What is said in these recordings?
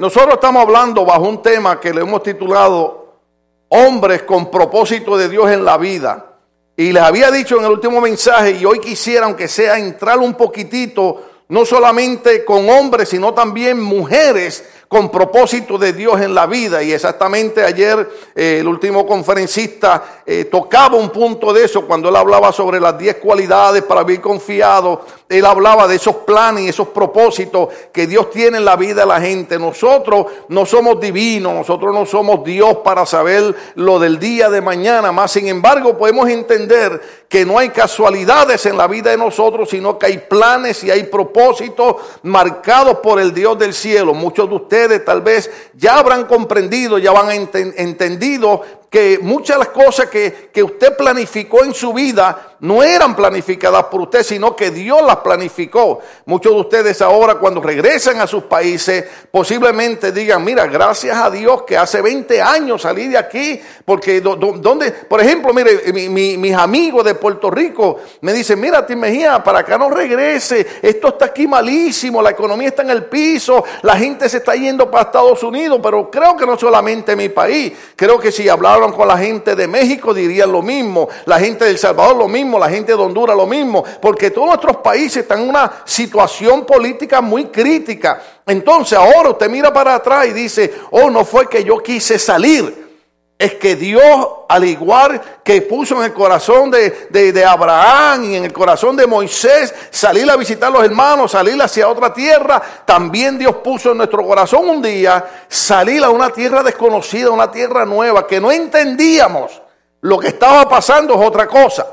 Nosotros estamos hablando bajo un tema que le hemos titulado Hombres con propósito de Dios en la vida. Y les había dicho en el último mensaje, y hoy quisiera, aunque sea, entrar un poquitito, no solamente con hombres, sino también mujeres con propósito de Dios en la vida. Y exactamente ayer eh, el último conferencista eh, tocaba un punto de eso cuando él hablaba sobre las 10 cualidades para vivir confiado. Él hablaba de esos planes y esos propósitos que Dios tiene en la vida de la gente. Nosotros no somos divinos, nosotros no somos Dios para saber lo del día de mañana. Más sin embargo, podemos entender que no hay casualidades en la vida de nosotros, sino que hay planes y hay propósitos marcados por el Dios del cielo. Muchos de ustedes tal vez ya habrán comprendido, ya van entendido que muchas de las cosas que, que, usted planificó en su vida no eran planificadas por usted, sino que Dios las planificó. Muchos de ustedes ahora cuando regresan a sus países posiblemente digan, mira, gracias a Dios que hace 20 años salí de aquí, porque donde, por ejemplo, mire, mis amigos de Puerto Rico me dicen, mira, Tim Mejía, para acá no regrese, esto está aquí malísimo, la economía está en el piso, la gente se está yendo para Estados Unidos, pero creo que no solamente mi país, creo que si hablar con la gente de México dirían lo mismo, la gente de El Salvador lo mismo, la gente de Honduras lo mismo, porque todos nuestros países están en una situación política muy crítica. Entonces ahora usted mira para atrás y dice, oh, no fue que yo quise salir, es que Dios, al igual que puso en el corazón de, Abraham y en el corazón de Moisés salir a visitar a los hermanos, salir hacia otra tierra, también Dios puso en nuestro corazón un día salir a una tierra desconocida, una tierra nueva, que no entendíamos. Lo que estaba pasando es otra cosa,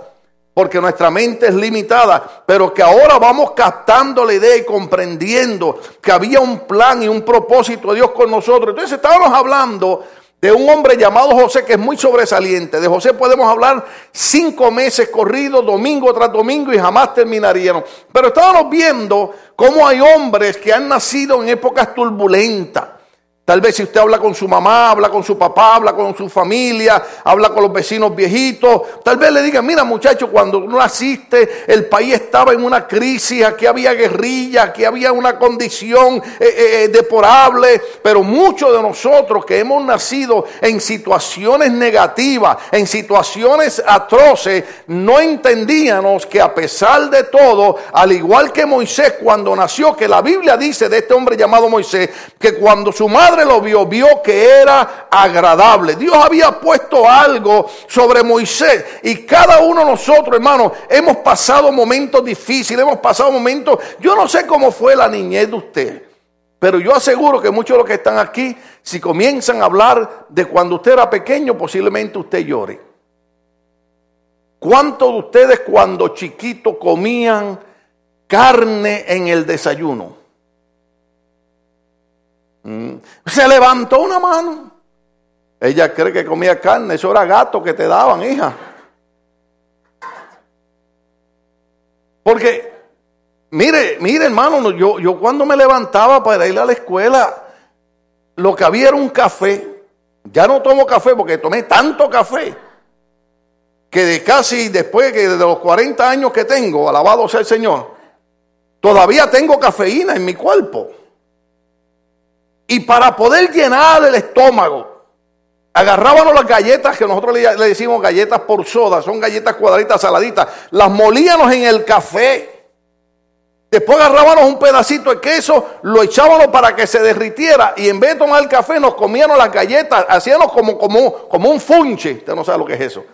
porque nuestra mente es limitada, pero que ahora vamos captando la idea y comprendiendo que había un plan y un propósito de Dios con nosotros. Entonces estábamos hablando de un hombre llamado José que es muy sobresaliente. De José podemos hablar cinco meses corridos, domingo tras domingo y jamás terminaríamos. Pero estábamos viendo cómo hay hombres que han nacido en épocas turbulentas Tal vez si usted habla con su mamá, habla con su papá, habla con su familia, habla con los vecinos viejitos, tal vez le digan, mira muchacho, cuando no naciste el país estaba en una crisis, aquí había guerrilla, aquí había una condición eh, eh, eh, pero muchos de nosotros que hemos nacido en situaciones negativas, en situaciones atroces, no entendíamos que a pesar de todo, al igual que Moisés cuando nació, que la Biblia dice de este hombre llamado Moisés, que cuando su madre lo vio, vio que era agradable. Dios había puesto algo sobre Moisés y cada uno de nosotros, hermanos, hemos pasado momentos difíciles, hemos pasado momentos, yo no sé cómo fue la niñez de usted, pero yo aseguro que muchos de los que están aquí, si comienzan a hablar de cuando usted era pequeño, posiblemente usted llore. ¿Cuántos de ustedes cuando chiquitos comían carne en el desayuno? Mm. Se levantó una mano. Ella cree que comía carne, eso era gato que te daban, hija. Porque, mire, mire hermano, yo, yo cuando me levantaba para ir a la escuela, lo que había era un café. Ya no tomo café porque tomé tanto café que de casi después que de los 40 años que tengo, alabado sea el Señor, todavía tengo cafeína en mi cuerpo. Y para poder llenar el estómago, agarrábamos las galletas que nosotros le, decimos galletas por soda, son galletas cuadraditas saladitas, las molíamos en el café. Después agarrábamos un pedacito de queso, lo echábamos para que se derritiera y en vez de tomar el café nos comíamos las galletas, hacíamos como, como, como un funche, usted no sabe lo que es eso.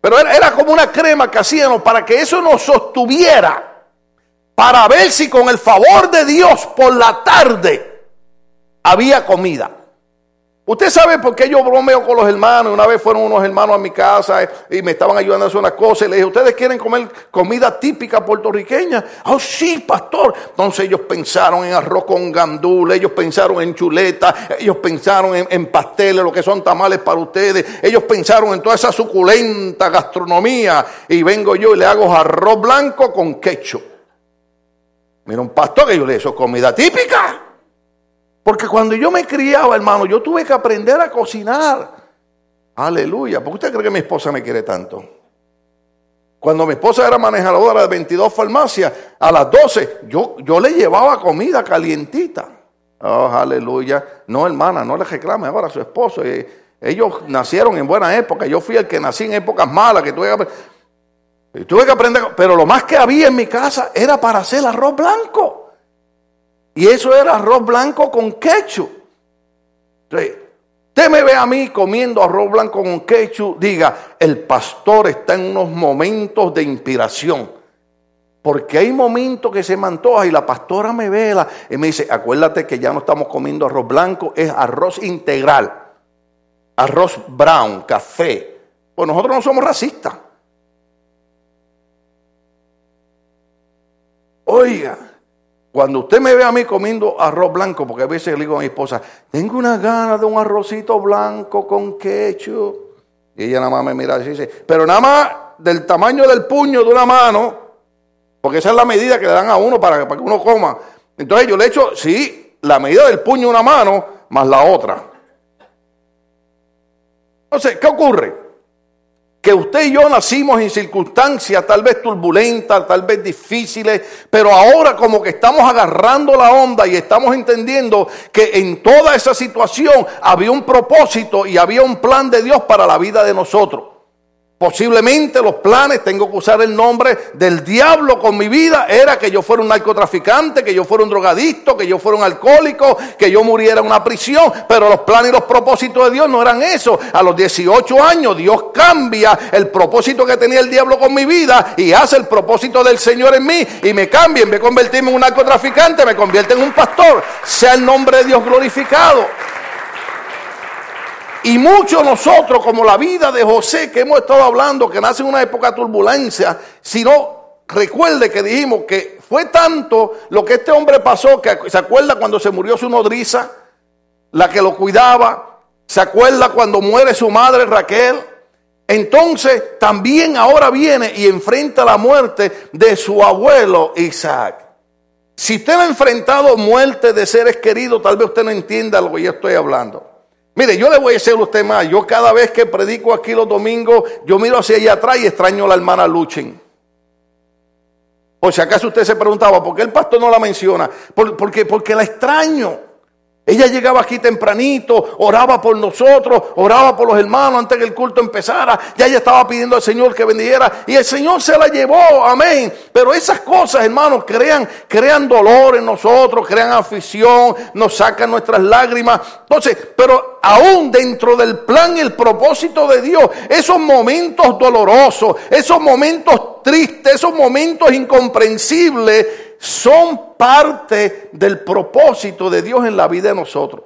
Pero era, era como una crema que hacíamos para que eso nos sostuviera, para ver si con el favor de Dios por la tarde había comida. Usted sabe por qué yo bromeo con los hermanos. Una vez fueron unos hermanos a mi casa y me estaban ayudando a hacer unas cosas. Y le dije, ¿ustedes quieren comer comida típica puertorriqueña? Oh, sí, pastor. Entonces ellos pensaron en arroz con gandula, ellos pensaron en chuleta, ellos pensaron en, pasteles, lo que son tamales para ustedes. Ellos pensaron en toda esa suculenta gastronomía. Y vengo yo y le hago arroz blanco con quecho. Mira, un pastor que yo le hizo comida típica. Porque cuando yo me criaba, hermano, yo tuve que aprender a cocinar. Aleluya. ¿Por qué usted cree que mi esposa me quiere tanto? Cuando mi esposa era manejadora de 22 farmacias, a las 12 yo, yo le llevaba comida calientita. Oh, aleluya. No, hermana, no le reclame ahora a su esposo. Eh, ellos nacieron en buena época. Yo fui el que nací en épocas malas, que tuve que, tuve que aprender. Pero lo más que había en mi casa era para hacer arroz blanco. Y eso era arroz blanco con ketchup. usted me ve a mí comiendo arroz blanco con ketchup, diga, el pastor está en unos momentos de inspiración. Porque hay momentos que se me antoja y la pastora me vela y me dice, acuérdate que ya no estamos comiendo arroz blanco, es arroz integral, arroz brown, café. Pues nosotros no somos racistas. Oiga, cuando usted me ve a mí comiendo arroz blanco, porque a veces le digo a mi esposa, tengo una gana de un arrocito blanco con ketchup. Y ella nada más me mira y dice, pero nada más del tamaño del puño de una mano, porque esa es la medida que le dan a uno para, para que uno coma. Entonces yo le echo, sí, la medida del puño una mano más la otra. Entonces, ¿qué ocurre? Que usted y yo nacimos en circunstancias tal vez turbulentas, tal vez difíciles, pero ahora como que estamos agarrando la onda y estamos entendiendo que en toda esa situación había un propósito y había un plan de Dios para la vida de nosotros. Posiblemente los planes, tengo que usar el nombre del diablo con mi vida, era que yo fuera un narcotraficante, que yo fuera un drogadicto, que yo fuera un alcohólico, que yo muriera en una prisión. Pero los planes y los propósitos de Dios no eran eso. A los 18 años Dios cambia el propósito que tenía el diablo con mi vida y hace el propósito del Señor en mí y me cambia. De convertirme en un narcotraficante, me convierte en un pastor. Sea el nombre de Dios glorificado. Y muchos nosotros, como la vida de José que hemos estado hablando, que nace en una época de turbulencia, si no, recuerde que dijimos que fue tanto lo que este hombre pasó, que se acuerda cuando se murió su nodriza, la que lo cuidaba, se acuerda cuando muere su madre Raquel. Entonces también ahora viene y enfrenta la muerte de su abuelo Isaac. Si usted ha enfrentado muerte de seres queridos, tal vez usted no entienda lo que yo estoy hablando. Mire, yo le voy a decir a usted más. Yo cada vez que predico aquí los domingos, yo miro hacia allá atrás y extraño a la hermana Luchen. Por si acaso usted se preguntaba, ¿por qué el pastor no la menciona? porque, porque la extraño. Ella llegaba aquí tempranito, oraba por nosotros, oraba por los hermanos antes que el culto empezara. Ya ella estaba pidiendo al Señor que bendiera y el Señor se la llevó, amén. Pero esas cosas, hermanos, crean, crean dolor en nosotros, crean afición, nos sacan nuestras lágrimas. Entonces, pero aún dentro del plan y el propósito de Dios, esos momentos dolorosos, esos momentos tristes, esos momentos incomprensibles, son parte del propósito de Dios en la vida de nosotros.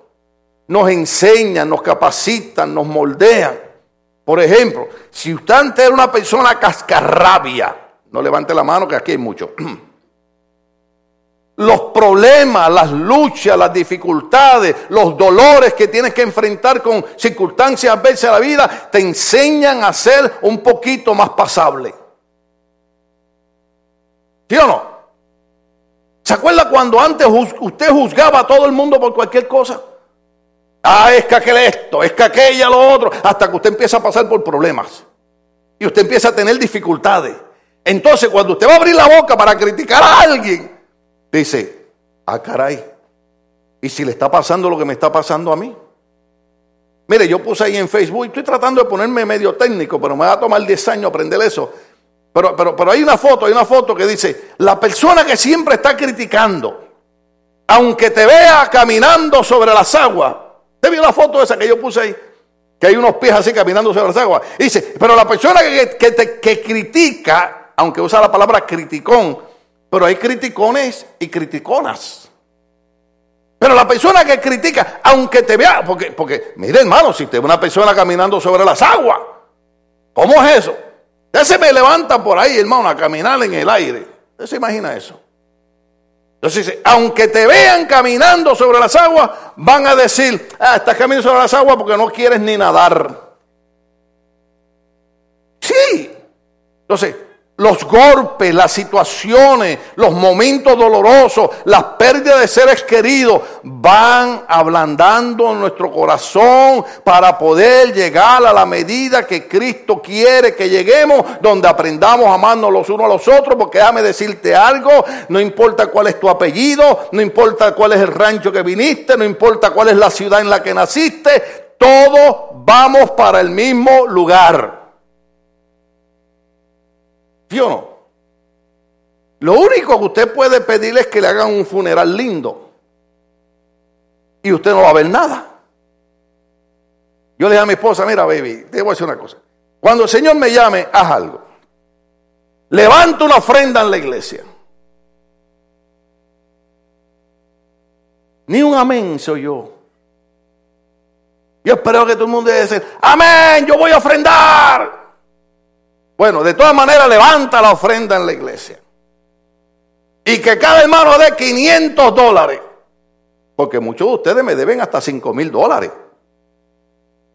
Nos enseñan, nos capacitan, nos moldean. Por ejemplo, si usted antes era una persona cascarrabia, no levante la mano que aquí hay mucho. Los problemas, las luchas, las dificultades, los dolores que tienes que enfrentar con circunstancias adversas de la vida, te enseñan a ser un poquito más pasable. ¿Sí o no? ¿Se acuerda cuando antes usted juzgaba a todo el mundo por cualquier cosa? Ah, es que aquel esto, es que aquella lo otro, hasta que usted empieza a pasar por problemas. Y usted empieza a tener dificultades. Entonces, cuando usted va a abrir la boca para criticar a alguien, dice, ah, caray, ¿y si le está pasando lo que me está pasando a mí? Mire, yo puse ahí en Facebook, estoy tratando de ponerme medio técnico, pero me va a tomar 10 años aprender eso. Pero, pero, pero hay una foto, hay una foto que dice, la persona que siempre está criticando, aunque te vea caminando sobre las aguas, ¿te vio la foto esa que yo puse ahí? Que hay unos pies así caminando sobre las aguas. Dice, pero la persona que, que, que critica, aunque usa la palabra criticón, pero hay criticones y criticonas. Pero la persona que critica, aunque te vea, porque, porque mire hermano, si te ve una persona caminando sobre las aguas, ¿cómo es eso? Ya se me levanta por ahí, hermano, a caminar en el aire. ¿Usted se imagina eso? Entonces dice, aunque te vean caminando sobre las aguas, van a decir, ah, estás caminando sobre las aguas porque no quieres ni nadar. Sí. Entonces, los golpes, las situaciones, los momentos dolorosos, las pérdidas de seres queridos van ablandando nuestro corazón para poder llegar a la medida que Cristo quiere que lleguemos, donde aprendamos a amarnos los unos a los otros, porque déjame decirte algo, no importa cuál es tu apellido, no importa cuál es el rancho que viniste, no importa cuál es la ciudad en la que naciste, todos vamos para el mismo lugar. ¿Sí o no? Lo único que usted puede pedirle es que le hagan un funeral lindo. Y usted no va a ver nada. Yo le dije a mi esposa, mira, baby, te voy a decir una cosa. Cuando el Señor me llame, haz algo. Levanta una ofrenda en la iglesia. Ni un amén soy yo. Yo espero que todo el mundo diga, amén, yo voy a ofrendar. Bueno, de todas maneras, levanta la ofrenda en la iglesia. Y que cada hermano dé 500 dólares. Porque muchos de ustedes me deben hasta 5 mil dólares.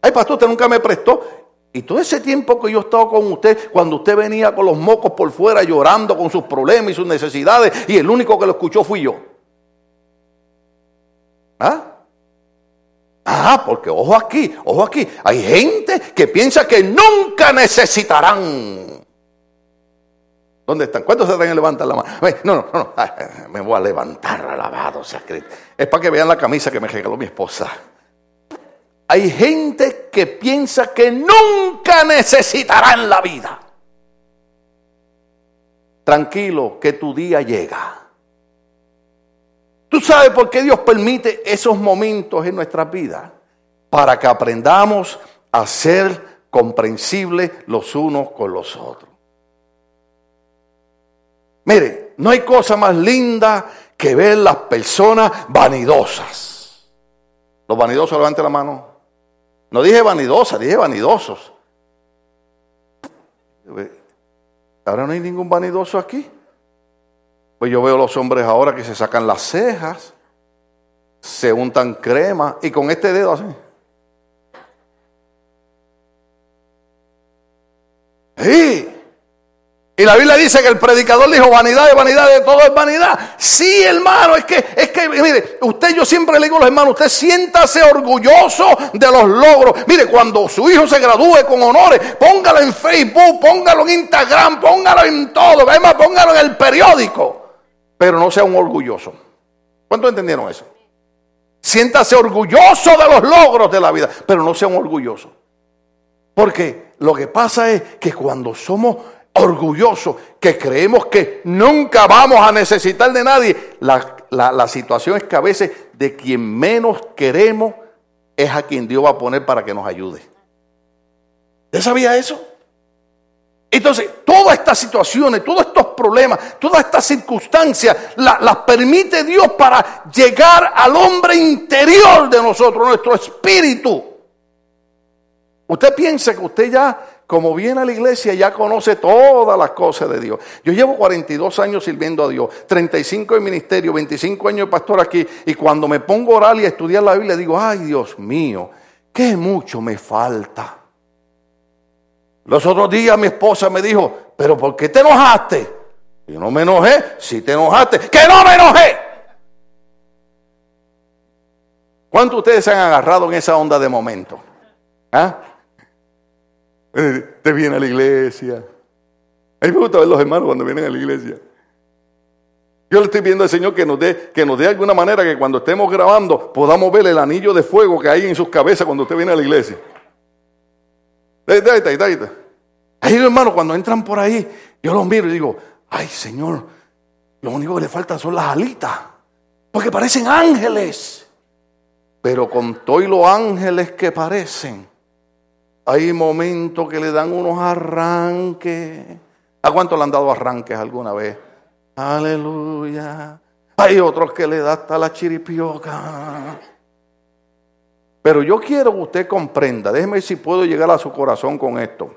Ay, pastor, usted nunca me prestó. Y todo ese tiempo que yo he estado con usted, cuando usted venía con los mocos por fuera llorando con sus problemas y sus necesidades, y el único que lo escuchó fui yo. ¿Ah? Ah, porque ojo aquí, ojo aquí. Hay gente que piensa que nunca necesitarán. ¿Dónde están? ¿Cuántos se están levantar la mano? No, no, no, me voy a levantar, alabado sea Es para que vean la camisa que me regaló mi esposa. Hay gente que piensa que nunca necesitarán la vida. Tranquilo, que tu día llega. ¿Tú sabes por qué Dios permite esos momentos en nuestras vidas? Para que aprendamos a ser comprensibles los unos con los otros. Mire, no hay cosa más linda que ver las personas vanidosas. Los vanidosos, levante la mano. No dije vanidosas, dije vanidosos. Ahora no hay ningún vanidoso aquí. Pues yo veo los hombres ahora que se sacan las cejas, se untan crema y con este dedo así. Sí. Y la Biblia dice que el predicador dijo vanidad de vanidad de todo es vanidad. Sí, hermano, es que, es que, mire, usted, yo siempre le digo a los hermanos, usted siéntase orgulloso de los logros. Mire, cuando su hijo se gradúe con honores, póngalo en Facebook, póngalo en Instagram, póngalo en todo, además póngalo en el periódico pero no sea un orgulloso. ¿Cuántos entendieron eso? Siéntase orgulloso de los logros de la vida, pero no sea un orgulloso. Porque lo que pasa es que cuando somos orgullosos, que creemos que nunca vamos a necesitar de nadie, la, la situación es que a veces de quien menos queremos es a quien Dios va a poner para que nos ayude. ¿Usted sabía eso? Entonces, todas estas situaciones, todos estos problemas, todas estas circunstancias, las permite Dios para llegar al hombre interior de nosotros, nuestro espíritu. Usted piensa que usted ya, como viene a la iglesia, ya conoce todas las cosas de Dios. Yo llevo 42 años sirviendo a Dios, 35 en ministerio, 25 años de pastor aquí, y cuando me pongo a orar y a estudiar la Biblia, digo, ay Dios mío, qué mucho me falta. Los otros días mi esposa me dijo, pero ¿por qué te enojaste? Yo no me enojé, si te enojaste, que no me enojé. ¿Cuántos de ustedes se han agarrado en esa onda de momento? ¿Ah? Eh, te viene a la iglesia. A mí me gusta ver los hermanos cuando vienen a la iglesia. Yo le estoy pidiendo al Señor que nos dé, que nos dé alguna manera que cuando estemos grabando podamos ver el anillo de fuego que hay en sus cabezas cuando usted viene a la iglesia. Está, ahí está, ahí hermano, cuando entran por ahí, yo los miro y digo, ay, Señor, lo único que le falta son las alitas, porque parecen ángeles. Pero con todos los ángeles que parecen, hay momentos que le dan unos arranques. ¿A cuánto le han dado arranques alguna vez? Aleluya. Hay otros que le da hasta la chiripioca. Pero yo quiero que usted comprenda, déjeme ver si puedo llegar a su corazón con esto.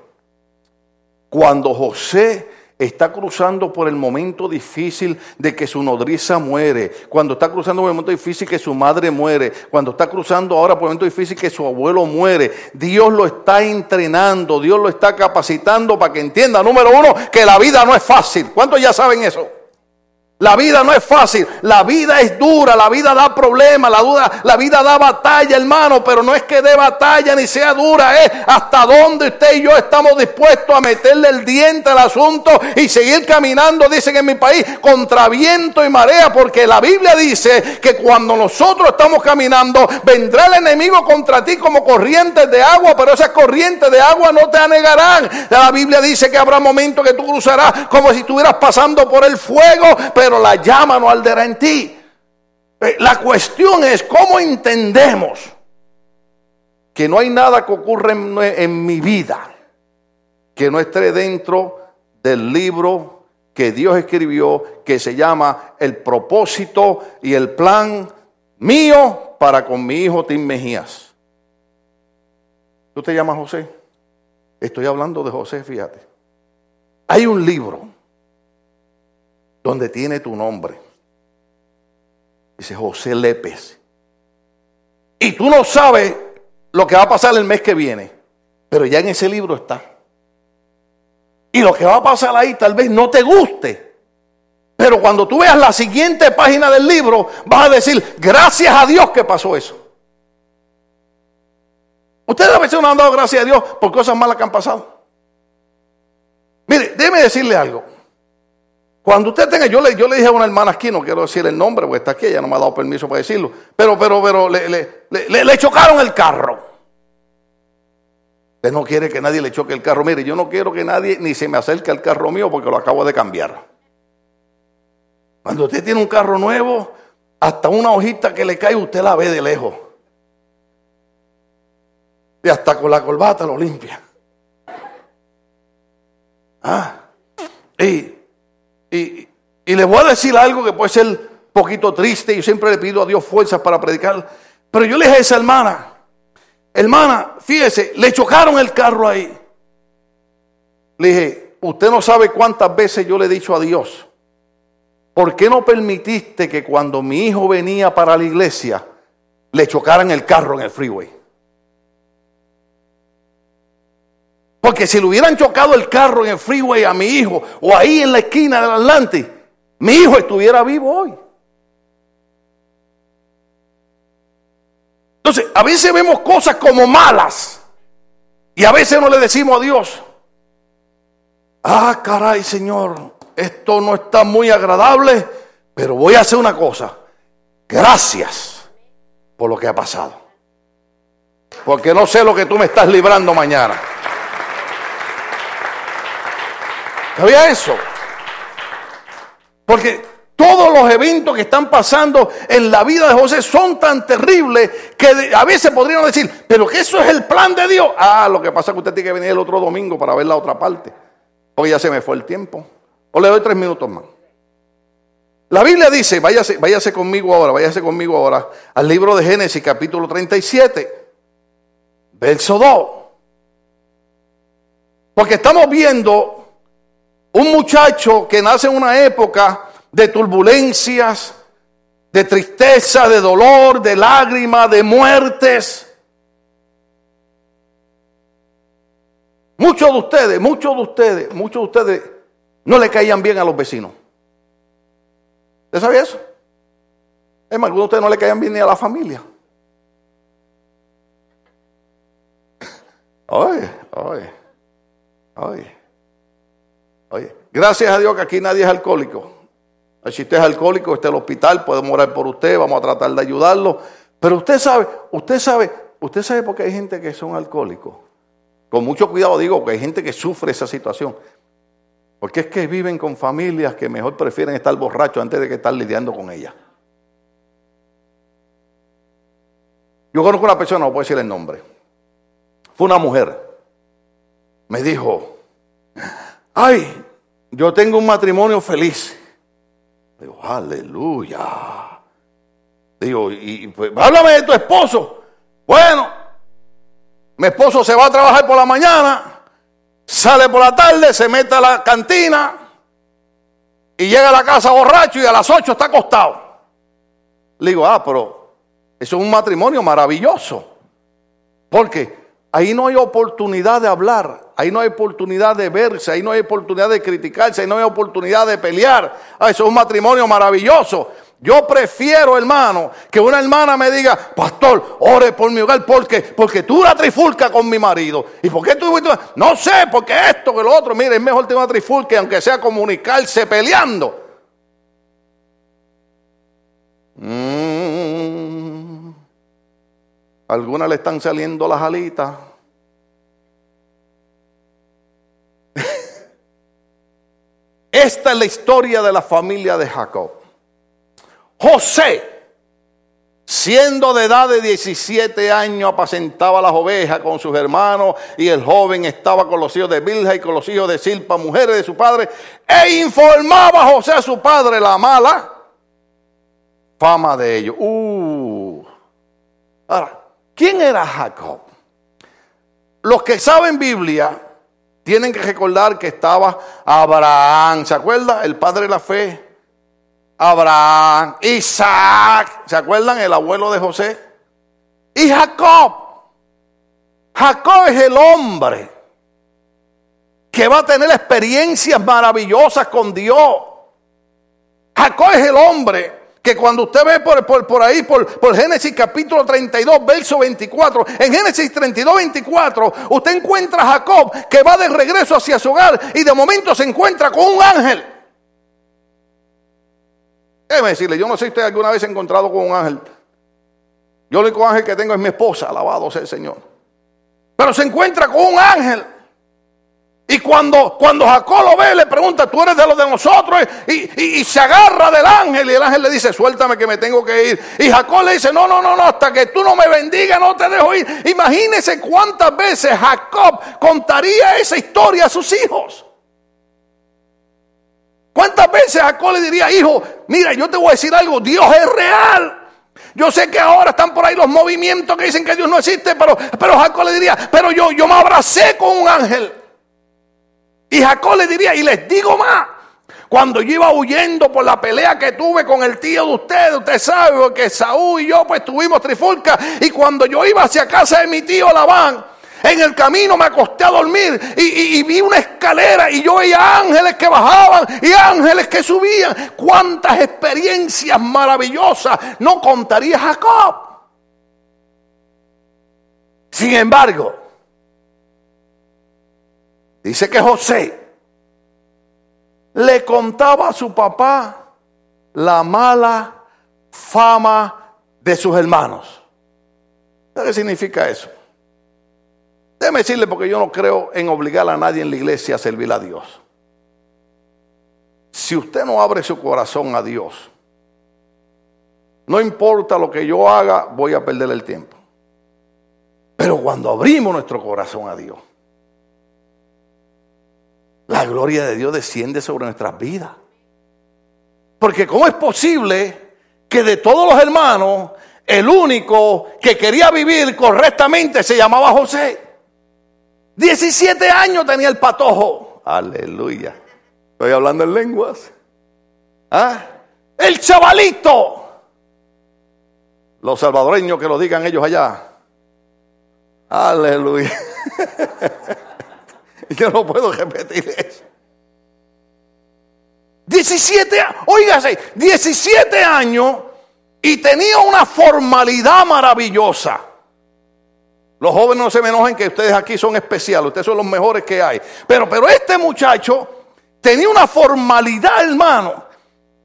Cuando José está cruzando por el momento difícil de que su nodriza muere, cuando está cruzando por el momento difícil que su madre muere, cuando está cruzando ahora por el momento difícil que su abuelo muere, Dios lo está entrenando, Dios lo está capacitando para que entienda, número uno, que la vida no es fácil. ¿Cuántos ya saben eso? La vida no es fácil, la vida es dura, la vida da problemas, la, duda, la vida da batalla, hermano, pero no es que dé batalla ni sea dura, es hasta dónde usted y yo estamos dispuestos a meterle el diente al asunto y seguir caminando, dicen en mi país, contra viento y marea, porque la Biblia dice que cuando nosotros estamos caminando, vendrá el enemigo contra ti como corrientes de agua, pero esas corrientes de agua no te anegarán. La Biblia dice que habrá momentos que tú cruzarás como si estuvieras pasando por el fuego, pero la llama no alderá en ti. Eh, la cuestión es cómo entendemos que no hay nada que ocurra en, en mi vida que no esté dentro del libro que Dios escribió que se llama El propósito y el plan mío para con mi hijo Tim Mejías. ¿Tú te llamas José? Estoy hablando de José, fíjate. Hay un libro donde tiene tu nombre. Dice José Lépez. Y tú no sabes lo que va a pasar el mes que viene, pero ya en ese libro está. Y lo que va a pasar ahí tal vez no te guste. Pero cuando tú veas la siguiente página del libro, vas a decir, gracias a Dios que pasó eso. Ustedes a veces no han dado gracias a Dios por cosas malas que han pasado. Mire, déjeme decirle algo. Cuando usted tenga, yo le, le dije a una hermana aquí, no quiero decir el nombre, porque está aquí, ella no me ha dado permiso para decirlo, pero, pero, pero le, le, le chocaron el carro. Usted no quiere que nadie le choque el carro. Mire, yo no quiero que nadie ni se me acerque al carro mío porque lo acabo de cambiar. Cuando usted tiene un carro nuevo, hasta una hojita que le cae, usted la ve de lejos. Y hasta con la corbata lo limpia. Ah, y y, y les voy a decir algo que puede ser poquito triste. Yo siempre le pido a Dios fuerzas para predicar. Pero yo le dije a esa hermana, hermana, fíjese, le chocaron el carro ahí. Le dije, usted no sabe cuántas veces yo le he dicho a Dios, ¿por qué no permitiste que cuando mi hijo venía para la iglesia le chocaran el carro en el freeway? Porque si le hubieran chocado el carro en el freeway a mi hijo o ahí en la esquina del Atlante, mi hijo estuviera vivo hoy. Entonces, a veces vemos cosas como malas y a veces no le decimos a Dios, ah, caray, Señor, esto no está muy agradable, pero voy a hacer una cosa. Gracias por lo que ha pasado. Porque no sé lo que tú me estás librando mañana. ¿Sabía eso? Porque todos los eventos que están pasando en la vida de José son tan terribles que a veces podrían decir, pero que eso es el plan de Dios. Ah, lo que pasa es que usted tiene que venir el otro domingo para ver la otra parte. Porque ya se me fue el tiempo. O le doy tres minutos más. La Biblia dice, váyase, váyase conmigo ahora, váyase conmigo ahora al libro de Génesis capítulo 37, verso 2. Porque estamos viendo un muchacho que nace en una época de turbulencias, de tristeza, de dolor, de lágrimas, de muertes. Muchos de ustedes, muchos de ustedes, muchos de ustedes no le caían bien a los vecinos. ¿Usted sabía eso? Es más, algunos de ustedes no le caían bien ni a la familia. Oye, oye, oye. Gracias a Dios que aquí nadie es alcohólico. Si usted es alcohólico, está en el hospital, podemos orar por usted, vamos a tratar de ayudarlo. Pero usted sabe, usted sabe, usted sabe por qué hay gente que son alcohólicos. Con mucho cuidado digo que hay gente que sufre esa situación. Porque es que viven con familias que mejor prefieren estar borrachos antes de que estar lidiando con ellas. Yo conozco una persona, no puedo decir el nombre. Fue una mujer. Me dijo, ay, yo tengo un matrimonio feliz. Digo, aleluya. Digo, y pues, háblame de tu esposo. Bueno, mi esposo se va a trabajar por la mañana, sale por la tarde, se mete a la cantina, y llega a la casa borracho y a las 8 está acostado. Le digo, ah, pero eso es un matrimonio maravilloso. Porque ahí no hay oportunidad de hablar, ahí no hay oportunidad de verse, ahí no hay oportunidad de criticarse, ahí no hay oportunidad de pelear. Ah, eso es un matrimonio maravilloso. Yo prefiero, hermano, que una hermana me diga, pastor, ore por mi hogar, porque, porque tú la trifulca con mi marido. ¿Y por qué tú? No sé, porque esto, que lo otro. Mire, es mejor tener una trifulca, aunque sea comunicarse peleando. Mm. Algunas le están saliendo las alitas. Esta es la historia de la familia de Jacob. José, siendo de edad de 17 años, apacentaba las ovejas con sus hermanos y el joven estaba con los hijos de Bilha y con los hijos de Silpa, mujeres de su padre, e informaba a José a su padre la mala fama de ellos. Uh. Ahora, ¿quién era Jacob? Los que saben Biblia tienen que recordar que estaba Abraham, ¿se acuerda? El padre de la fe. Abraham, Isaac, ¿se acuerdan? El abuelo de José. Y Jacob. Jacob es el hombre que va a tener experiencias maravillosas con Dios. Jacob es el hombre que cuando usted ve por, por, ahí, por, por, Génesis capítulo 32, verso 24, en Génesis 32, 24, usted encuentra a Jacob que va de regreso hacia su hogar y de momento se encuentra con un ángel. Déjeme decirle, yo no sé si usted alguna vez ha encontrado con un ángel. Yo el único ángel que tengo es mi esposa, alabado sea el Señor. Pero se encuentra con un ángel. Y cuando, cuando Jacob lo ve, le pregunta, tú eres de los de nosotros. Y, se agarra del ángel. Y el ángel le dice, suéltame que me tengo que ir. Y Jacob le dice, no, no, no, no, hasta que tú no me bendigas, no te dejo ir. Imagínese cuántas veces Jacob contaría esa historia a sus hijos. ¿Cuántas veces Jacob le diría, hijo, mira, yo te voy a decir algo, Dios es real? Yo sé que ahora están por ahí los movimientos que dicen que Dios no existe, pero, pero Jacob le diría, pero yo, yo me abracé con un ángel. Y Jacob le diría, y les digo más, cuando yo iba huyendo por la pelea que tuve con el tío de ustedes, usted sabe que Saúl y yo pues tuvimos trifulca, y cuando yo iba hacia casa de mi tío Labán, en el camino me acosté a dormir y, vi una escalera y yo veía ángeles que bajaban y ángeles que subían. Cuántas experiencias maravillosas no contaría Jacob. Sin embargo, dice que José le contaba a su papá la mala fama de sus hermanos. ¿Qué significa eso? Déjeme decirle porque yo no creo en obligar a nadie en la iglesia a servir a Dios. Si usted no abre su corazón a Dios, no importa lo que yo haga, voy a perder el tiempo. Pero cuando abrimos nuestro corazón a Dios, la gloria de Dios desciende sobre nuestras vidas. Porque ¿cómo es posible que de todos los hermanos, el único que quería vivir correctamente se llamaba José? 17 años tenía el patojo. Aleluya. Estoy hablando en lenguas. ¿Ah? El chavalito. Los salvadoreños que lo digan ellos allá. Aleluya. Yo no puedo repetir eso. 17, oígase, 17 años y tenía una formalidad maravillosa. Los jóvenes no se me enojen que ustedes aquí son especiales, ustedes son los mejores que hay. Pero, pero este muchacho tenía una formalidad, hermano,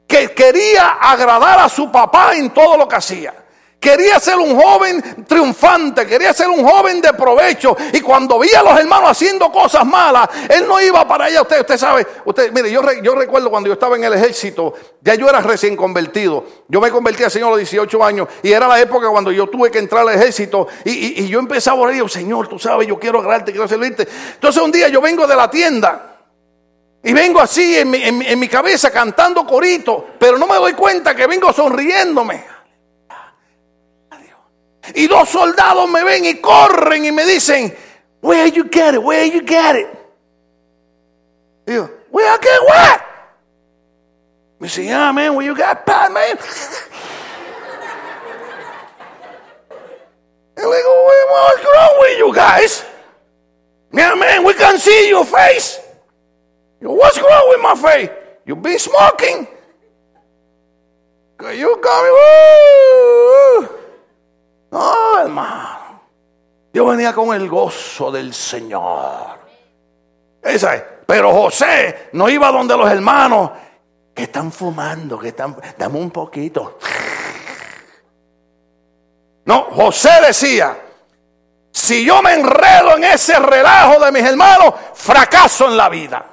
que quería agradar a su papá en todo lo que hacía. Quería ser un joven triunfante, quería ser un joven de provecho. Y cuando veía a los hermanos haciendo cosas malas, él no iba para allá. Usted, usted sabe, usted, mire, yo, yo recuerdo cuando yo estaba en el ejército, ya yo era recién convertido. Yo me convertí al Señor a los 18 años y era la época cuando yo tuve que entrar al ejército. Y, yo empezaba a orar y Señor, tú sabes, yo quiero agradarte, quiero servirte. Entonces un día yo vengo de la tienda. Y vengo así en mi, en mi cabeza cantando corito, pero no me doy cuenta que vengo sonriéndome. Y dos soldados me ven y corren y me dicen, where you get it, where you get it. digo, where I get what? Me dice, yeah, man, where you got Pat, man. And we go, what's wrong with you guys? Yeah, man, we can see your face. Yo, what's wrong with my face? You been smoking? You got me. No, hermano. Yo venía con el gozo del Señor. Esa es. Pero José no iba donde los hermanos que están fumando, que están, dame un poquito. No, José decía, si yo me enredo en ese relajo de mis hermanos, fracaso en la vida.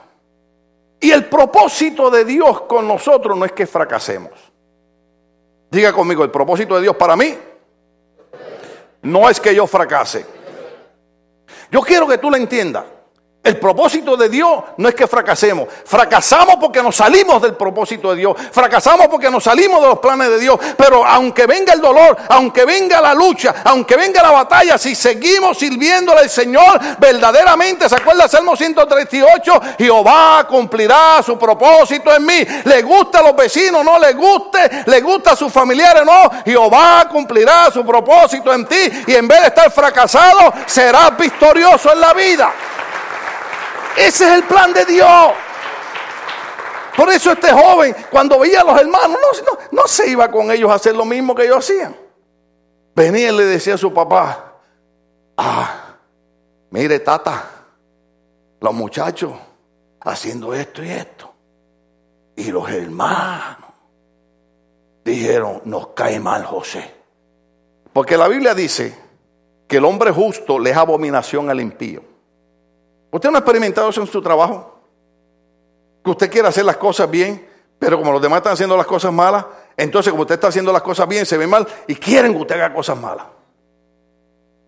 Y el propósito de Dios con nosotros no es que fracasemos. Diga conmigo, el propósito de Dios para mí no es que yo fracase. Yo quiero que tú lo entiendas. El propósito de Dios no es que fracasemos. Fracasamos porque nos salimos del propósito de Dios. Fracasamos porque nos salimos de los planes de Dios. Pero aunque venga el dolor, aunque venga la lucha, aunque venga la batalla, si seguimos sirviéndole al Señor, verdaderamente, ¿se acuerda el Salmo 138? Jehová cumplirá su propósito en mí. Le gusta a los vecinos, no le guste, le gusta a sus familiares, no. Jehová cumplirá su propósito en ti. Y en vez de estar fracasado, serás victorioso en la vida. Ese es el plan de Dios. Por eso este joven, cuando veía a los hermanos, no, se iba con ellos a hacer lo mismo que ellos hacían. Venía y le decía a su papá, ah, mire tata, los muchachos haciendo esto y esto. Y los hermanos dijeron, nos cae mal José. Porque la Biblia dice que el hombre justo le es abominación al impío. ¿Usted no ha experimentado eso en su trabajo? Que usted quiere hacer las cosas bien, pero como los demás están haciendo las cosas malas, entonces como usted está haciendo las cosas bien, se ve mal y quieren que usted haga cosas malas.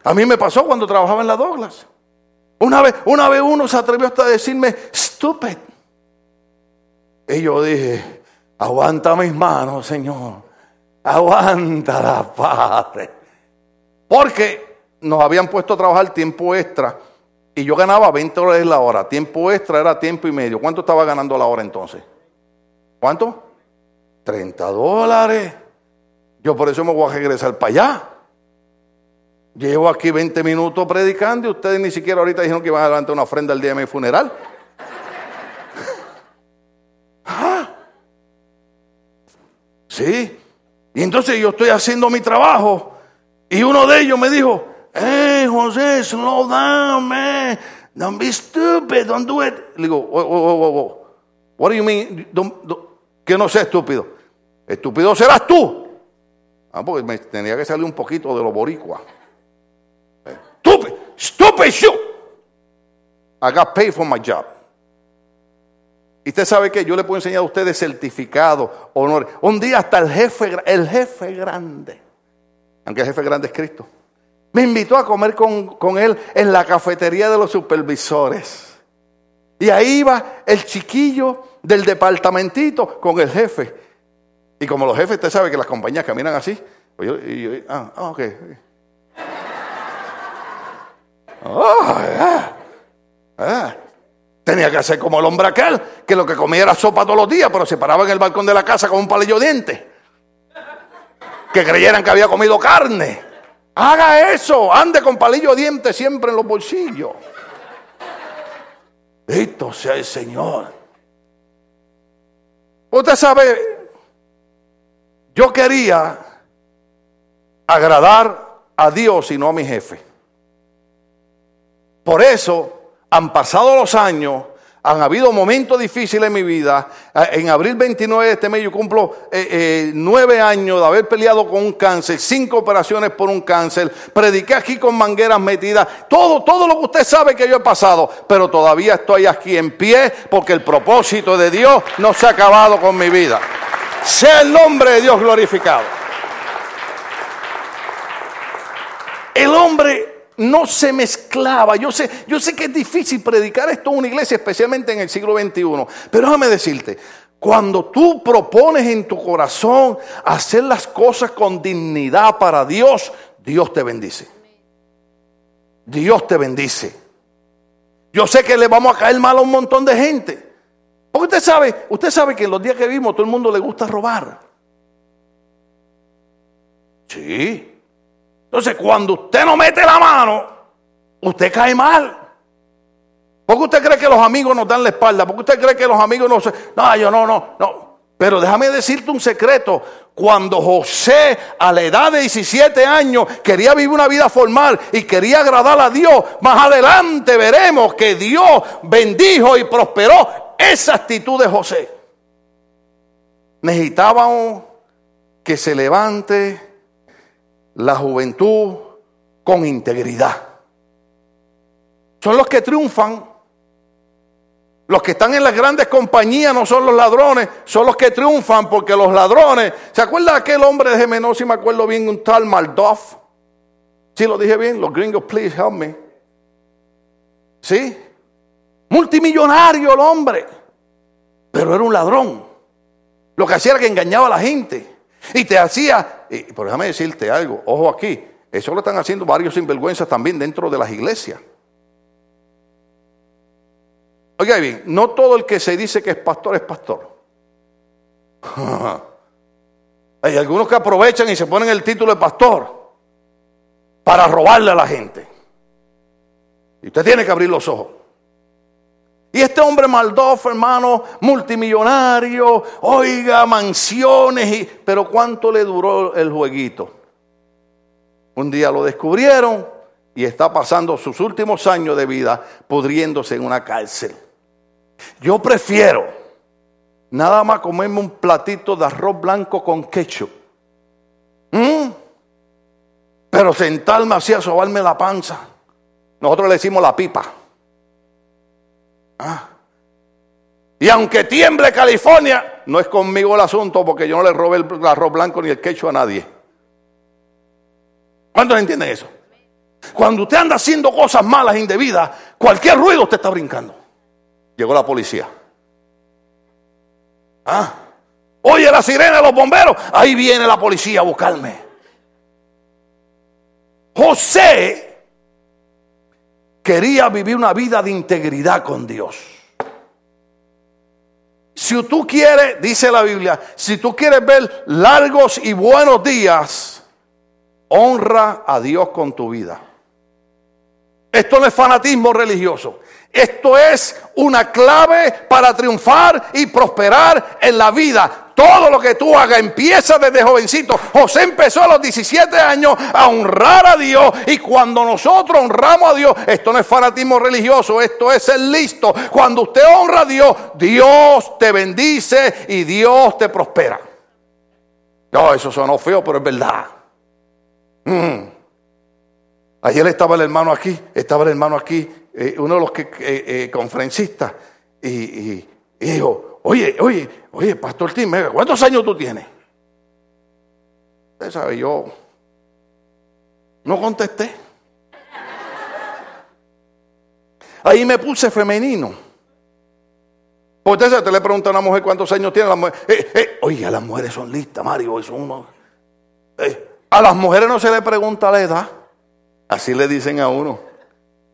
A mí me pasó cuando trabajaba en la Douglas. Una vez, una vez uno se atrevió hasta a decirme, stupid. Y yo dije, aguanta mis manos, Señor. Aguanta la Padre. Porque nos habían puesto a trabajar tiempo extra y yo ganaba 20 dólares la hora. Tiempo extra era tiempo y medio. ¿Cuánto estaba ganando la hora entonces? ¿Cuánto? 30 dólares. Yo por eso me voy a regresar para allá. Llevo aquí 20 minutos predicando y ustedes ni siquiera ahorita dijeron que iban a levantar una ofrenda el día de mi funeral. Ah. Sí. Y entonces yo estoy haciendo mi trabajo y uno de ellos me dijo, hey, José, slow down, man. Don't be stupid, don't do it. Le digo, whoa, whoa, whoa, whoa. What do you mean? que no sea estúpido. Estúpido serás tú. Ah, porque me tenía que salir un poquito de lo boricua. Stupid, stupid you. I got paid for my job. Y usted sabe que yo le puedo enseñar a ustedes certificado, honor. Un día hasta el jefe, el jefe grande, aunque el jefe grande es Cristo me invitó a comer con, él en la cafetería de los supervisores. Y ahí iba el chiquillo del departamentito con el jefe. Y como los jefes, usted sabe que las compañías caminan así. Pues ah, ah, ok. Ah, ah, Tenía que hacer como el hombre aquel, que lo que comía era sopa todos los días, pero se paraba en el balcón de la casa con un palillo de dientes. Que creyeran que había comido carne. Haga eso, ande con palillo de dientes siempre en los bolsillos. Esto sea el Señor. Usted sabe, yo quería agradar a Dios y no a mi jefe. Por eso han pasado los años han habido momentos difíciles en mi vida. Eh, en abril 29 de este mes yo cumplo eh, eh, nueve años de haber peleado con un cáncer, cinco operaciones por un cáncer. Prediqué aquí con mangueras metidas. Todo, todo lo que usted sabe que yo he pasado. Pero todavía estoy aquí en pie porque el propósito de Dios no se ha acabado con mi vida. Sea el nombre de Dios glorificado. El hombre no se mezclaba. Yo sé, yo sé que es difícil predicar esto en una iglesia, especialmente en el siglo XXI. Pero déjame decirte, cuando tú propones en tu corazón hacer las cosas con dignidad para Dios, Dios te bendice. Dios te bendice. Yo sé que le vamos a caer mal a un montón de gente. Porque usted sabe, usted sabe que en los días que vivimos todo el mundo le gusta robar. Sí. Entonces, cuando usted no mete la mano, usted cae mal. ¿Por qué usted cree que los amigos nos dan la espalda? ¿Por qué usted cree que los amigos no se... No, yo no, no, no. Pero déjame decirte un secreto. Cuando José a la edad de 17 años quería vivir una vida formal y quería agradar a Dios, más adelante veremos que Dios bendijo y prosperó esa actitud de José. Necesitábamos que se levante la juventud con integridad. Son los que triunfan. Los que están en las grandes compañías no son los ladrones, son los que triunfan porque los ladrones. ¿Se acuerda de aquel hombre de Gemenos, si me acuerdo bien, un tal Maldoff? ¿Sí lo dije bien? Los gringos, please help me. ¿Sí? Multimillonario el hombre, pero era un ladrón. Lo que hacía era que engañaba a la gente. Y te hacía, y, por déjame decirte algo, ojo aquí, eso lo están haciendo varios sinvergüenzas también dentro de las iglesias. Oiga bien, no todo el que se dice que es pastor es pastor. Hay algunos que aprovechan y se ponen el título de pastor para robarle a la gente. Y usted tiene que abrir los ojos. Y este hombre Maldoff, hermano, multimillonario, oiga, mansiones, y, pero ¿cuánto le duró el jueguito? Un día lo descubrieron y está pasando sus últimos años de vida pudriéndose en una cárcel. Yo prefiero nada más comerme un platito de arroz blanco con ketchup. Pero sentarme así a sobarme la panza. Nosotros le decimos la pipa. Ah. Y aunque tiemble California, no es conmigo el asunto porque yo no le robé el arroz blanco ni el quecho a nadie. ¿Cuántos entienden eso? Cuando usted anda haciendo cosas malas, indebidas, cualquier ruido usted está brincando. Llegó la policía. Ah. Oye la sirena de los bomberos. Ahí viene la policía a buscarme. José quería vivir una vida de integridad con Dios. Si tú quieres, dice la Biblia, si tú quieres ver largos y buenos días, honra a Dios con tu vida. Esto no es fanatismo religioso. Esto es una clave para triunfar y prosperar en la vida. Todo lo que tú hagas empieza desde jovencito. José empezó a los 17 años a honrar a Dios. Y cuando nosotros honramos a Dios, esto no es fanatismo religioso, esto es el listo. Cuando usted honra a Dios, Dios te bendice y Dios te prospera. No, eso sonó feo, pero es verdad. Mm. Ayer estaba el hermano aquí, estaba el hermano aquí, eh, uno de los que, eh, eh, conferencistas, y, y dijo, Oye, oye, oye, Pastor Tim, ¿cuántos años tú tienes? Usted sabe, yo no contesté. Ahí me puse femenino. Porque usted te le pregunta a una mujer cuántos años tiene la mujer. Eh, eh, oye, las mujeres son listas, Mario, son uno. Eh, a las mujeres no se le pregunta la edad. Así le dicen a uno.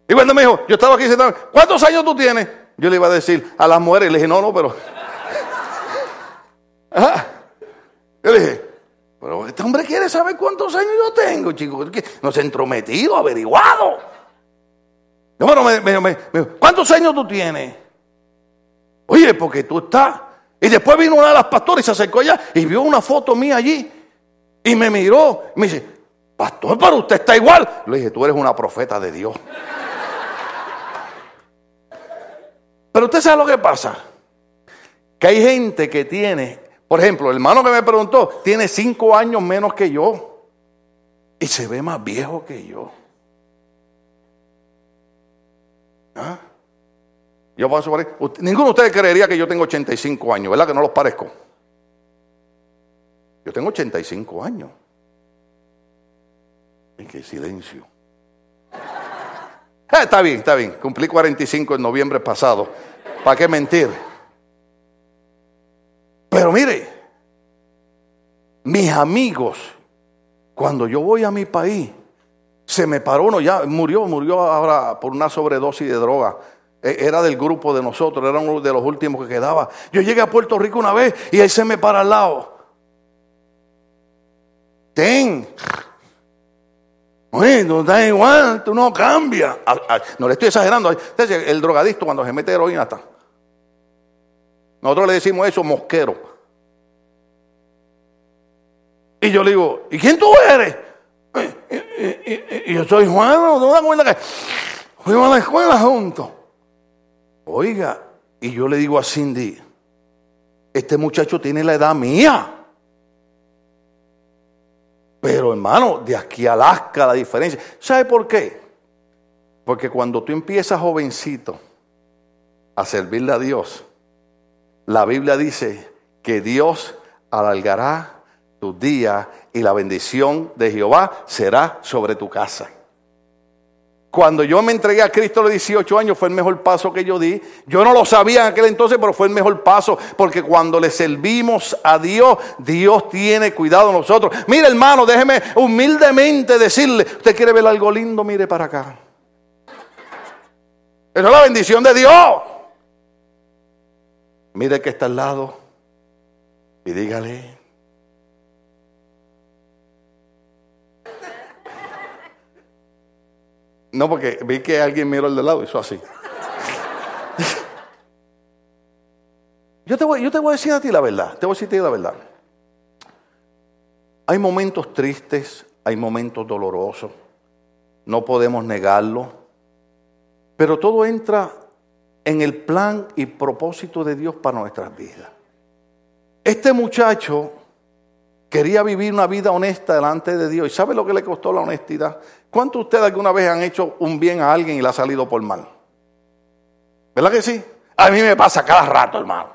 Y cuando me dijo, yo estaba aquí sentado, ¿cuántos años tú tienes? Yo le iba a decir a las mujeres, le dije, no, no, pero yo le dije, pero este hombre quiere saber cuántos años yo tengo, chicos. No se ha entrometido, averiguado. Bueno, me, ¿cuántos años tú tienes? Oye, porque tú estás. Y después vino una de las pastores y se acercó allá y vio una foto mía allí. Y me miró. Y me dice, pastor, pero usted está igual. Le dije, tú eres una profeta de Dios. Pero usted sabe lo que pasa. Que hay gente que tiene por ejemplo, el hermano que me preguntó tiene cinco años menos que yo y se ve más viejo que yo. ¿Ah? Yo paso por ahí. Ninguno de ustedes creería que yo tengo 85 años, ¿verdad? Que no los parezco. Yo tengo 85 años. Y qué silencio. Eh, está bien, está bien. Cumplí 45 en noviembre pasado. ¿Para qué mentir? Pero mire, mis amigos, cuando yo voy a mi país, se me paró uno ya, murió, murió ahora por una sobredosis de droga. E- Era del grupo de nosotros, era uno de los últimos que quedaba. Yo llegué a Puerto Rico una vez y él se me para al lado. Ten. Bueno, da igual, tú no cambias. Ah, ah, No le estoy exagerando. El drogadicto cuando se mete heroína está. Nosotros le decimos eso mosquero. Y yo le digo, ¿y quién tú eres? Y, yo soy Juan, ¿no te das cuenta fuimos a la escuela juntos? Oiga, y yo le digo a Cindy, este muchacho tiene la edad mía. Pero hermano, de aquí a Alaska la diferencia. ¿Sabe por qué? Porque cuando tú empiezas jovencito a servirle a Dios, la Biblia dice que Dios alargará tus días y la bendición de Jehová será sobre tu casa. Cuando yo me entregué a Cristo a los 18 años fue el mejor paso que yo di. Yo no lo sabía en aquel entonces, pero fue el mejor paso. Porque cuando le servimos a Dios, Dios tiene cuidado de nosotros. Mire hermano, déjeme humildemente decirle, usted quiere ver algo lindo, mire para acá. Esa es la bendición de Dios. Mire que está al lado y dígale. No, porque vi que alguien miró al de lado y hizo así. Yo te, voy, yo te voy a decir a ti la verdad, te voy a decir a ti la verdad. Hay momentos tristes, hay momentos dolorosos, no podemos negarlo, pero todo entra en el plan y propósito de Dios para nuestras vidas. Este muchacho quería vivir una vida honesta delante de Dios. ¿Y sabe lo que le costó la honestidad? ¿Cuántos de ustedes alguna vez han hecho un bien a alguien y le ha salido por mal? ¿Verdad que sí? A mí me pasa cada rato, hermano.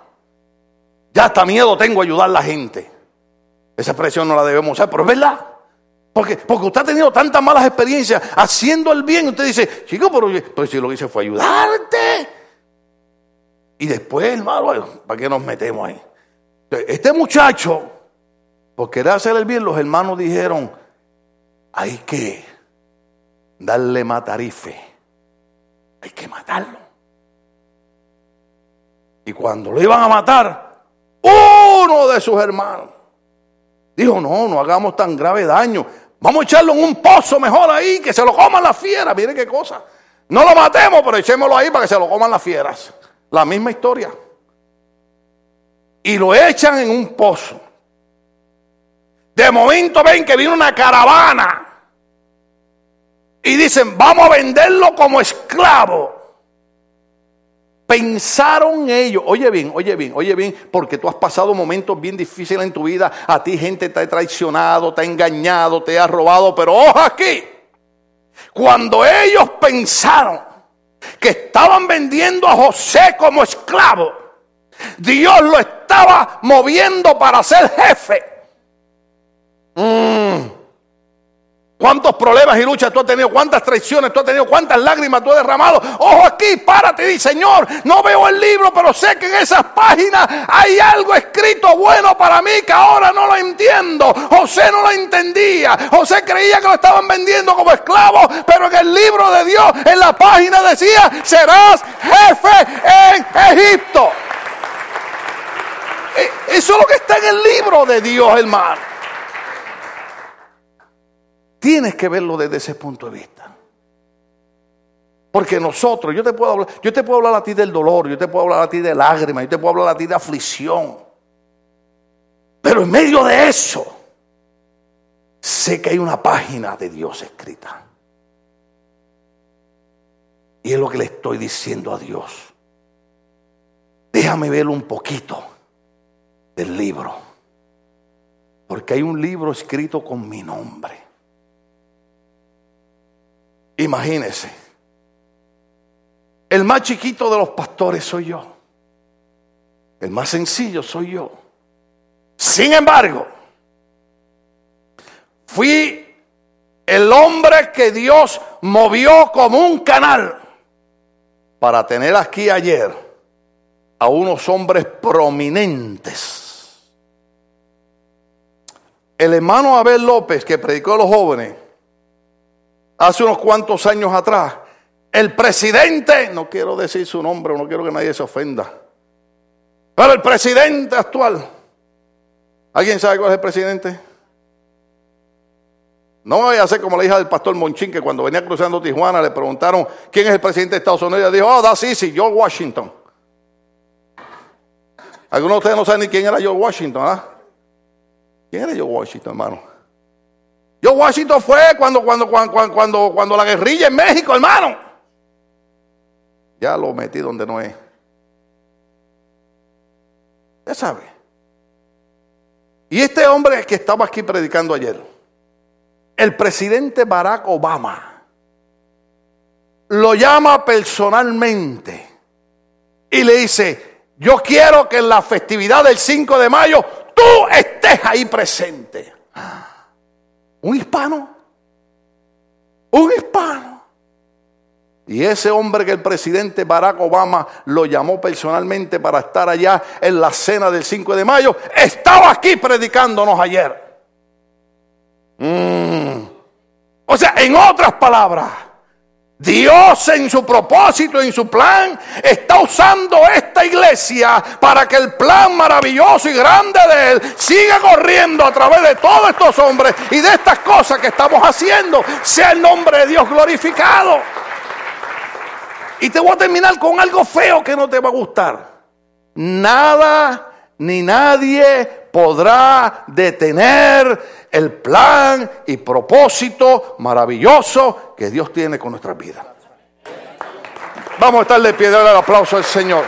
Ya hasta miedo tengo a ayudar a la gente. Esa expresión no la debemos usar, pero es verdad. Porque, porque usted ha tenido tantas malas experiencias haciendo el bien. Usted dice, chico, pero, pero si lo que hice fue ayudarte. Y después, hermano, ¿para qué nos metemos ahí? Este muchacho, por querer hacer el bien, los hermanos dijeron, hay que darle matarife. Hay que matarlo. Y cuando lo iban a matar, uno de sus hermanos dijo, no, no hagamos tan grave daño. Vamos a echarlo en un pozo mejor ahí, que se lo coman las fieras. Mire qué cosa. No lo matemos, pero echémoslo ahí para que se lo coman las fieras. La misma historia. Y lo echan en un pozo. De momento ven que viene una caravana. Y dicen, vamos a venderlo como esclavo. Pensaron ellos, oye bien, oye bien, oye bien, porque tú has pasado momentos bien difíciles en tu vida, a ti gente te ha traicionado, te ha engañado, te ha robado, pero ojo aquí, cuando ellos pensaron que estaban vendiendo a José como esclavo, Dios lo estaba moviendo para ser jefe. Mm. ¿Cuántos problemas y luchas tú has tenido? ¿Cuántas traiciones tú has tenido? ¿Cuántas lágrimas tú has derramado? Ojo aquí, párate y di, Señor, no veo el libro, pero sé que en esas páginas hay algo escrito bueno para mí que ahora no lo entiendo. José no lo entendía. José creía que lo estaban vendiendo como esclavo, pero en el libro de Dios, en la página decía, serás jefe en Egipto. E- Eso es lo que está en el libro de Dios, hermano. Tienes que verlo desde ese punto de vista. Porque nosotros, yo te puedo hablar, yo te puedo hablar a ti del dolor, yo te puedo hablar a ti de lágrimas, yo te puedo hablar a ti de aflicción. Pero en medio de eso, sé que hay una página de Dios escrita. Y es lo que le estoy diciendo a Dios. Déjame ver un poquito del libro. Porque hay un libro escrito con mi nombre. Imagínese. El más chiquito de los pastores soy yo. El más sencillo soy yo. Sin embargo, fui el hombre que Dios movió como un canal para tener aquí ayer a unos hombres prominentes. El hermano Abel López, que predicó a los jóvenes, hace unos cuantos años atrás, el presidente, no quiero decir su nombre, no quiero que nadie se ofenda, pero el presidente actual, ¿alguien sabe cuál es el presidente? No voy a hacer como la hija del pastor Monchín, que cuando venía cruzando Tijuana le preguntaron quién es el presidente de Estados Unidos. Y dijo, oh, that's easy, George Washington. Algunos de ustedes no saben ni quién era George Washington, ¿ah? ¿Quién era George Washington, hermano? George Washington fue cuando, cuando, cuando, cuando, cuando la guerrilla en México, hermano. Ya lo metí donde no es. Ya sabe. Y este hombre que estaba aquí predicando ayer, el presidente Barack Obama lo llama personalmente y le dice, yo quiero que en la festividad del 5 de mayo tú estés ahí presente. Un hispano, un hispano. Y ese hombre que el presidente Barack Obama lo llamó personalmente para estar allá en la cena del 5 de mayo, estaba aquí predicándonos ayer. Mm. O sea, en otras palabras, Dios en su propósito, en su plan, está usando esta iglesia para que el plan maravilloso y grande de Él siga corriendo a través de todos estos hombres y de estas cosas que estamos haciendo, sea el nombre de Dios glorificado. Y te voy a terminar con algo feo que no te va a gustar. Nada ni nadie podrá detener el plan y propósito maravilloso que Dios tiene con nuestras vidas. Vamos a estar de pie, darle el aplauso al Señor.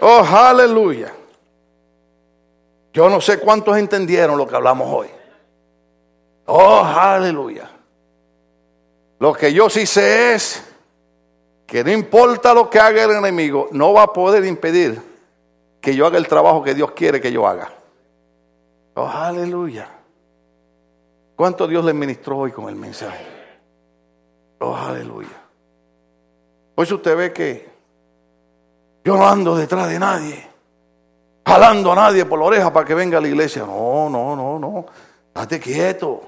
Oh, aleluya. Yo no sé cuántos entendieron lo que hablamos hoy. Oh, aleluya. Lo que yo sí sé es que no importa lo que haga el enemigo, no va a poder impedir que yo haga el trabajo que Dios quiere que yo haga. Oh, aleluya. ¿Cuánto Dios le ministró hoy con el mensaje? Oh, aleluya. Hoy usted ve que yo no ando detrás de nadie, jalando a nadie por la oreja para que venga a la iglesia. No, no, no, no. Date quieto.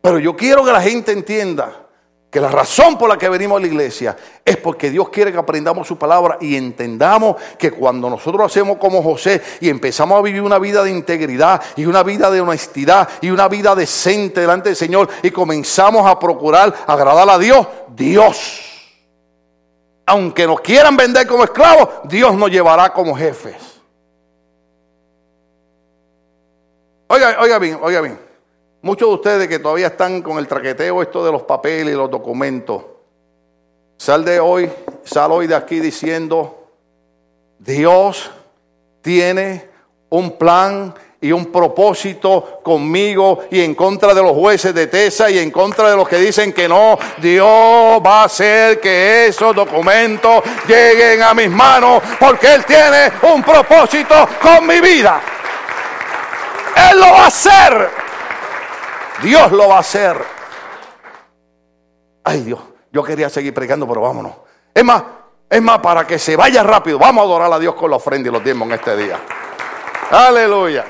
Pero yo quiero que la gente entienda que la razón por la que venimos a la iglesia es porque Dios quiere que aprendamos su palabra y entendamos que cuando nosotros hacemos como José y empezamos a vivir una vida de integridad y una vida de honestidad y una vida decente delante del Señor y comenzamos a procurar agradar a Dios, Dios, aunque nos quieran vender como esclavos, Dios nos llevará como jefes. Oiga, oiga bien, oiga bien. Muchos de ustedes que todavía están con el traqueteo esto de los papeles y los documentos, sal de hoy, sal hoy de aquí diciendo, Dios tiene un plan y un propósito conmigo y en contra de los jueces de Tesa y en contra de los que dicen que no, Dios va a hacer que esos documentos lleguen a mis manos porque Él tiene un propósito con mi vida. Él lo va a hacer. Dios lo va a hacer. Ay Dios, yo quería seguir predicando, pero vámonos. Es más, es más, para que se vaya rápido, vamos a adorar a Dios con la ofrenda y los diezmos en este día. Aleluya.